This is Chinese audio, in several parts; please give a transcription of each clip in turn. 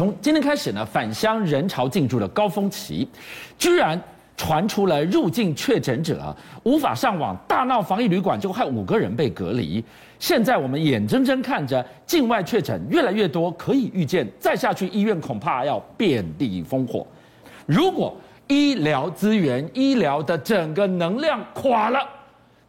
从今天开始呢，返乡人潮进驻的高峰期，居然传出了入境确诊者无法上网，大闹防疫旅馆，就害五个人被隔离。现在我们眼睁睁看着境外确诊越来越多，可以预见再下去医院恐怕要遍地烽火。如果医疗资源、医疗的整个能量垮了，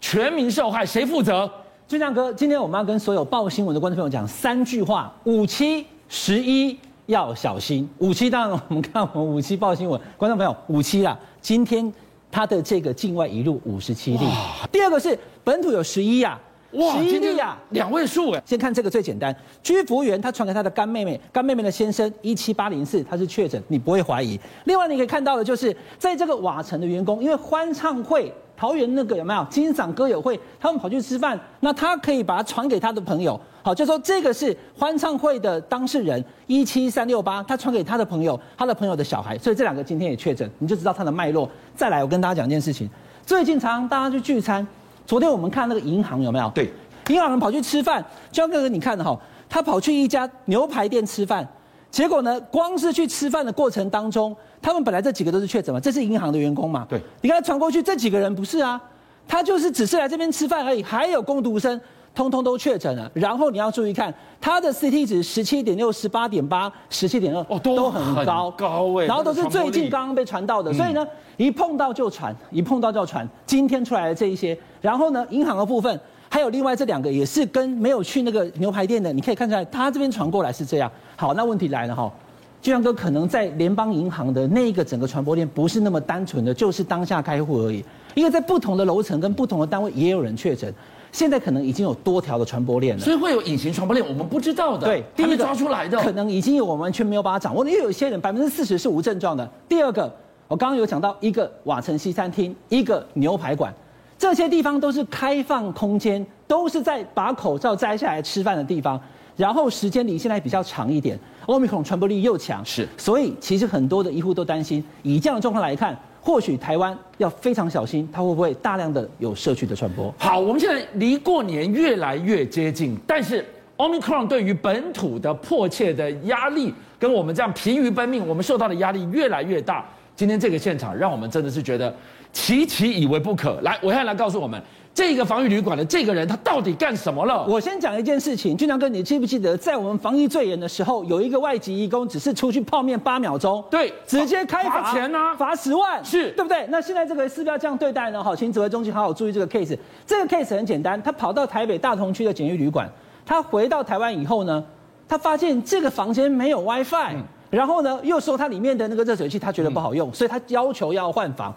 全民受害，谁负责？俊相哥，今天我们要跟所有报新闻的观众朋友讲三句话：五七十一要小心。五七，当然我们看我们五七报新闻，观众朋友，五七啊，今天它的这个境外移入五十七例。第二个是本土有十一呀。哇，十一例呀，两位数哎！先看这个最简单，居服务员他传给他的干妹妹，干妹妹的先生一七八零四，他是确诊，你不会怀疑。另外你可以看到的就是，在这个瓦城的员工，因为欢唱会，桃园那个有没有金嗓歌友会，他们跑去吃饭，那他可以把它传给他的朋友，好，就说这个是欢唱会的当事人一七三六八，他传给他的朋友，他的朋友的小孩，所以这两个今天也确诊，你就知道他的脉络。再来，我跟大家讲一件事情，最近常常大家去聚餐。昨天我们看那个银行有没有？对，银行人跑去吃饭，江哥哥你看哈，他跑去一家牛排店吃饭，结果呢，光是去吃饭的过程当中，他们本来这几个都是确诊嘛，这是银行的员工嘛？对，你看他传过去这几个人不是啊，他就是只是来这边吃饭而已，还有工读生。通通都确诊了，然后你要注意看他的 CT 值十七点六、十八点八、十七点二，哦，都很高，高哎，然后都是最近刚刚被传到的，所以呢，一碰到就传，一碰到就传。今天出来的这一些，然后呢，银行的部分还有另外这两个也是跟没有去那个牛排店的，你可以看出来，他这边传过来是这样。好，那问题来了哈，俊阳哥可能在联邦银行的那个整个传播链不是那么单纯的，就是当下开户而已，因为在不同的楼层跟不同的单位也有人确诊。现在可能已经有多条的传播链了，所以会有隐形传播链，我们不知道的。对，第一个抓出来的，可能已经有我们完全没有办法掌握的，因为有些人百分之四十是无症状的。第二个，我刚刚有讲到一个瓦城西餐厅，一个牛排馆，这些地方都是开放空间，都是在把口罩摘下来吃饭的地方，然后时间离现在比较长一点，Omicron 传播力又强，是，所以其实很多的医护都担心，以这样的状况来看。或许台湾要非常小心，它会不会大量的有社区的传播？好，我们现在离过年越来越接近，但是 Omicron 对于本土的迫切的压力，跟我们这样疲于奔命，我们受到的压力越来越大。今天这个现场，让我们真的是觉得奇奇以为不可。来，我现在来告诉我们。这个防疫旅馆的这个人，他到底干什么了？我先讲一件事情，俊良哥，你记不记得，在我们防疫最严的时候，有一个外籍义工，只是出去泡面八秒钟，对，直接开罚，罚钱啊，罚十万，是对不对？那现在这个是不是要这样对待呢？好，请指挥中心好好注意这个 case。这个 case 很简单，他跑到台北大同区的简易旅馆，他回到台湾以后呢，他发现这个房间没有 WiFi，嗯，然后呢，又说它里面的那个热水器他觉得不好用，嗯，所以他要求要换房。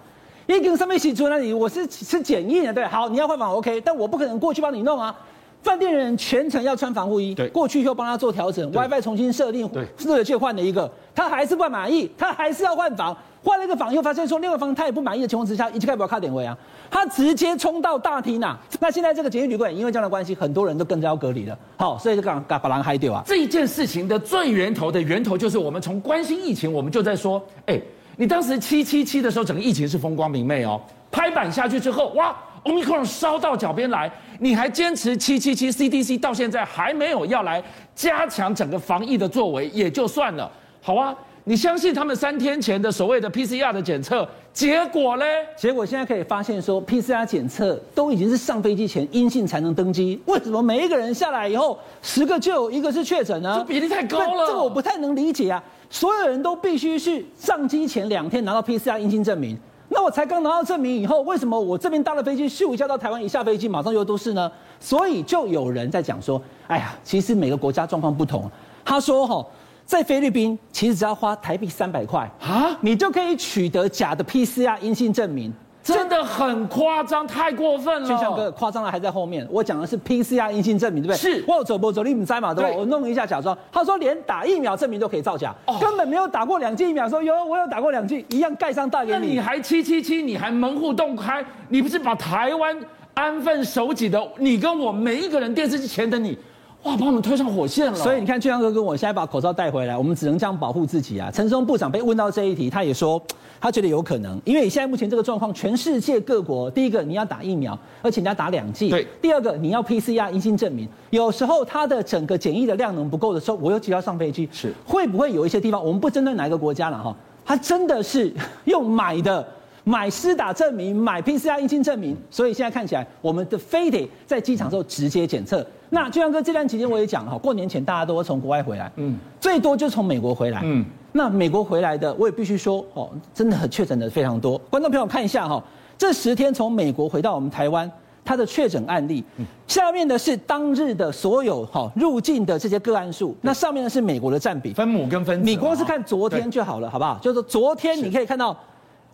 一根上面写出那里，我是是检疫的，对，好，你要换房 OK，但我不可能过去帮你弄啊。饭店人全程要穿防护衣，对，过去以后帮他做调整，WiFi 重新设定，对，热水器换了一个，他还是不满意，他还是要换房，换了一个房又发现说另外房他也不满意的情况之下，一切开不要卡点位啊，他直接冲到大厅啊。那现在这个检疫旅馆因为这样的关系，很多人都跟着要隔离了，好，所以就刚刚把人嗨掉啊。这一件事情的最源头的源头就是我们从关心疫情，我们就在说，哎。你当时七七七的时候，整个疫情是风光明媚哦。拍板下去之后，哇，Omicron 烧到脚边来，你还坚持七七七，CDC 到现在还没有要来加强整个防疫的作为，也就算了。好啊，你相信他们三天前的所谓的 PCR 的检测结果嘞？结果现在可以发现说，PCR 检测都已经是上飞机前阴性才能登机，为什么每一个人下来以后，十个就有一个是确诊呢？这比例太高了，这个我不太能理解啊。所有人都必须是上机前两天拿到 PCR 阴性证明，那我才刚拿到证明以后，为什么我这边搭了飞机，咻一下到台湾，一下飞机马上又都是呢？所以就有人在讲说，哎呀，其实每个国家状况不同。他说哈，在菲律宾其实只要花台币三百块啊，你就可以取得假的 PCR 阴性证明。真的很夸张，太过分了。俊相哥，夸张的还在后面。我讲的是 PCR 阴性证明，对不对？是。我走不走，你们在嘛？对吧？我弄一下假装。他说连打疫苗证明都可以造假，哦、根本没有打过两剂疫苗。说有，我有打过两剂，一样盖上大给你。那你还七七七？你还门户洞开？你不是把台湾安分守己的你跟我每一个人电视机前的你哇，把我们推上火线了。所以你看，俊阳哥跟我现在把口罩带回来，我们只能这样保护自己啊。陈松部长被问到这一题，他也说他觉得有可能，因为现在目前这个状况，全世界各国，第一个你要打疫苗，而且你要打两剂；对，第二个你要 PCR 阴性证明。有时候它的整个检疫的量能不够的时候，我又急着要上飞机，是会不会有一些地方，我们不针对哪一个国家了哈，他真的是 用买的。买施打证明，买 PCR 阴性证明，所以现在看起来，我们的非得在机场之后直接检测。那俊相哥这段期间我也讲了哈，过年前大家都会从国外回来，嗯，最多就从美国回来，嗯，那美国回来的我也必须说哦，真的很确诊的非常多。观众朋友看一下哈，这十天从美国回到我们台湾，他的确诊案例，下面的是当日的所有哈入境的这些个案数，那上面的是美国的占比，分母跟分子，你光是看昨天就好了，好不好？就是说昨天你可以看到。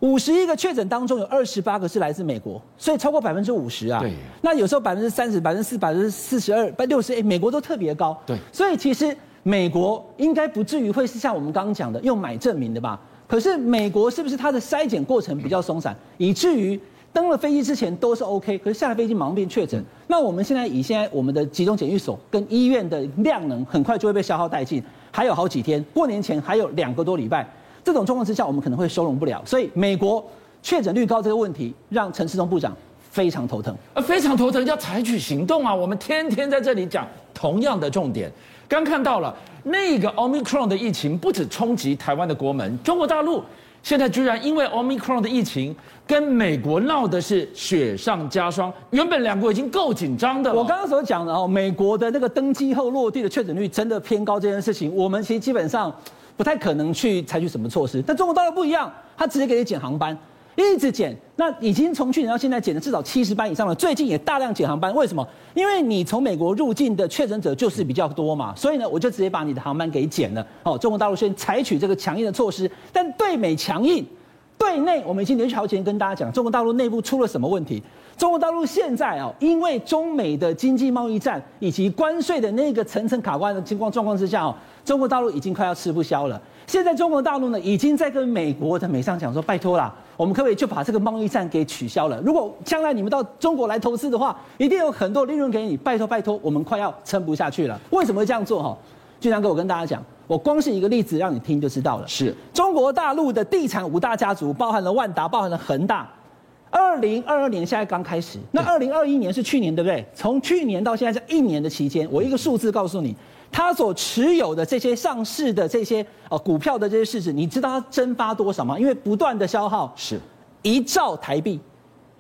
五十一个确诊当中有二十八个是来自美国，所以超过百分之五十啊。对。那有时候百分之三十、百分之四、百分之四十二、百六十，哎，美国都特别高。对。所以其实美国应该不至于会是像我们刚刚讲的用买证明的吧？可是美国是不是它的筛检过程比较松散，以至于登了飞机之前都是 OK，可是下了飞机马上变确诊？嗯。那我们现在以现在我们的集中检疫所跟医院的量能，很快就会被消耗殆尽，还有好几天，过年前还有两个多礼拜。这种状况之下，我们可能会收容不了，所以美国确诊率高这个问题，让陈世忠部长非常头疼。呃，非常头疼，要采取行动啊！我们天天在这里讲同样的重点，刚看到了那个 Omicron 的疫情，不止冲击台湾的国门，中国大陆现在居然因为 Omicron 的疫情，跟美国闹的是雪上加霜。原本两国已经够紧张的了。我刚刚所讲的哦，美国的那个登机后落地的确诊率真的偏高这件事情，我们其实基本上。不太可能去采取什么措施，但中国大陆不一样，他直接给你减航班，一直减。那已经从去年到现在减了至少七十班以上了，最近也大量减航班。为什么？因为你从美国入境的确诊者就是比较多嘛，所以呢，我就直接把你的航班给减了。哦，中国大陆先采取这个强硬的措施，但对美强硬，对内我们已经连续好几天跟大家讲，中国大陆内部出了什么问题？中国大陆现在啊，因为中美的经济贸易战以及关税的那个层层卡关的情况状况之下哦。中国大陆已经快要吃不消了。现在中国大陆呢，已经在跟美国的美商讲说：“拜托啦，我们可不可以就把这个贸易战给取消了？如果将来你们到中国来投资的话，一定有很多利润给你。拜托拜托，我们快要撑不下去了。为什么会这样做？哈，俊良哥，我跟大家讲，我光是一个例子让你听就知道了。是中国大陆的地产五大家族，包含了万达，包含了恒大。二零二二年现在刚开始，那二零二一年是去年，对不对？从去年到现在这一年的期间，我一个数字告诉你。他所持有的这些上市的这些呃股票的这些市值，你知道它蒸发多少吗？因为不断的消耗，是一兆台币，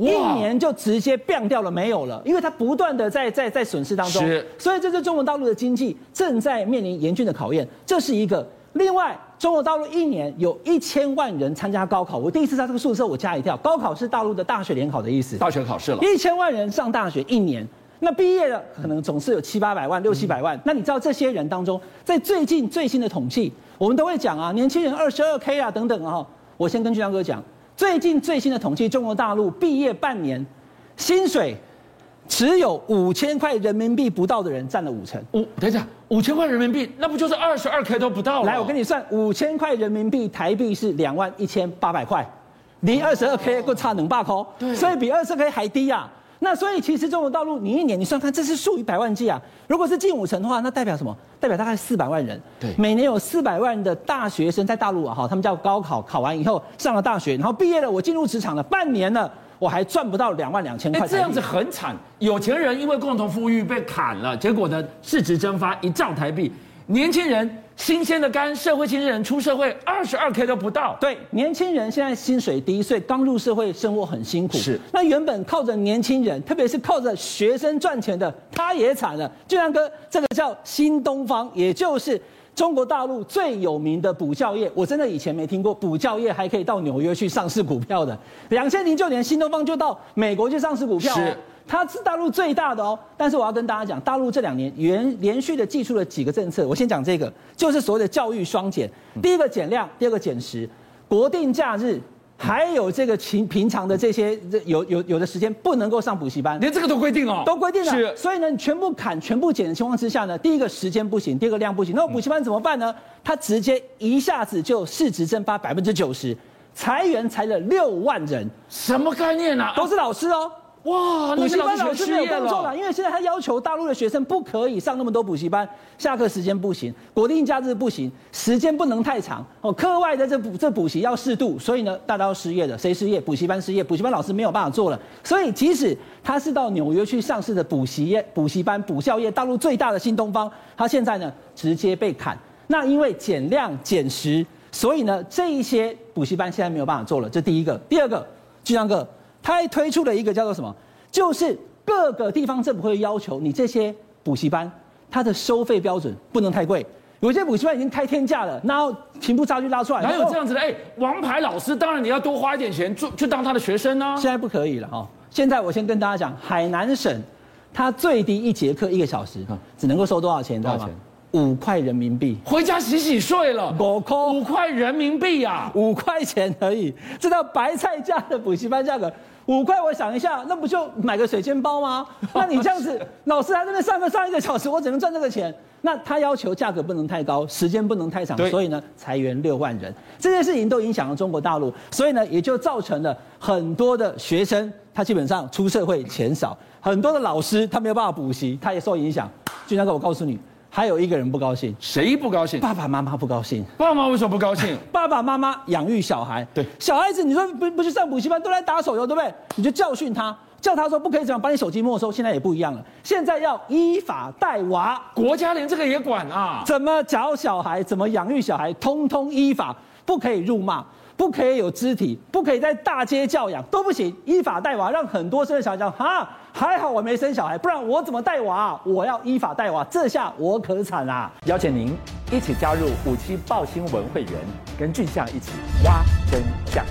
一年就直接变掉了，没有了。因为它不断的在在在损失当中，是。所以这是中国大陆的经济正在面临严峻的考验，这是一个。另外，中国大陆一年有一千万人参加高考，我第一次在这个数字，我吓一跳。高考是大陆的大学联考的意思，大学考试了，一千万人上大学一年。那毕业的可能总是有七八百万、六七百万。那你知道这些人当中，在最近最新的统计，我们都会讲啊，年轻人二十二 K 啊等等啊。我先跟俊相哥讲，最近最新的统计，中国大陆毕业半年，薪水只有五千块人民币不到的人占了五成。五，等一下，五千块人民币，那不就是二十二 K 都不到？来，我跟你算，五千块人民币台币是两万一千八百块，离二十二 K 够差两百块，所以比二十二 K 还低啊。那所以其实中国大陆，你一年你算看，这是数以百万计啊。如果是近五成的话，那代表什么？代表大概四百万人。对，每年有四百万的大学生在大陆啊，哈，他们叫高考，考完以后上了大学，然后毕业了，我进入职场了，半年了，我还赚不到两万两千块。这样子很惨，有钱人因为共同富裕被砍了，结果呢，市值蒸发一兆台币。年轻人新鲜的肝，社会新鲜人出社会二十二 K 都不到。对，年轻人现在薪水低，所以刚入社会，生活很辛苦。是，那原本靠着年轻人，特别是靠着学生赚钱的，他也惨了。俊亮哥，这个叫新东方，也就是中国大陆最有名的补教业。我真的以前没听过补教业还可以到纽约去上市股票的。两千零九年，新东方就到美国去上市股票。是。它是大陆最大的哦，但是我要跟大家讲，大陆这两年连连续的祭出了几个政策。我先讲这个，就是所谓的教育双减，第一个减量，第二个减时，国定假日，还有这个平平常的这些有有有的时间不能够上补习班，连这个都规定哦，都规定了。是，所以呢，你全部砍、全部减的情况之下呢，第一个时间不行，第二个量不行，那补习班怎么办呢？它直接一下子就市值蒸发百分之九十，裁员裁了六万人，什么概念啊？都是老师哦。哇，补习班老师没有工作了，了，因为现在他要求大陆的学生不可以上那么多补习班，下课时间不行，国定假日不行，时间不能太长。哦，课外的这补这补习要适度，所以呢，大家要失业的，谁失业？补习班失业，补习班老师没有办法做了，所以即使他是到纽约去上市的补习业、补习班、补校业，大陆最大的新东方，他现在呢直接被砍，那因为减量减时，所以呢这一些补习班现在没有办法做了，这第一个，第二个，巨章哥。他还推出了一个叫做什么？就是各个地方政府会要求你这些补习班，它的收费标准不能太贵。有些补习班已经开天价了，然后贫富差距拉出来。哪有这样子的？哎，王牌老师当然你要多花一点钱，就去当他的学生呢、啊。现在不可以了哦。现在我先跟大家讲，海南省它最低一节课一个小时只能够收多少钱？多少钱？五块人民币。回家洗洗睡了。五块五块人民币啊，五块钱而已。这道白菜价的补习班价格。五块，我想一下，那不就买个水煎包吗？那你这样子，老师还在那上课上一个小时，我只能赚这个钱。那他要求价格不能太高，时间不能太长，所以呢，裁员六万人，这件事情都影响了中国大陆，所以呢，也就造成了很多的学生他基本上出社会钱少，很多的老师他没有办法补习，他也受影响。就那个，我告诉你。还有一个人不高兴，谁不高兴？爸爸妈妈不高兴。爸妈为什么不高兴？爸爸妈妈养育小孩，对小孩子，你说不不去上补习班，都来打手游，对不对？你就教训他，叫他说不可以这样，把你手机没收。现在也不一样了，现在要依法带娃，国家连这个也管啊？怎么教小孩，怎么养育小孩，通通依法，不可以辱骂。不可以有肢体，不可以在大街教养，都不行。依法带娃，让很多生的小孩讲哈，还好我没生小孩，不然我怎么带娃？我要依法带娃，这下我可惨啦！邀请您一起加入五七报新闻会员，跟俊相一起挖真相。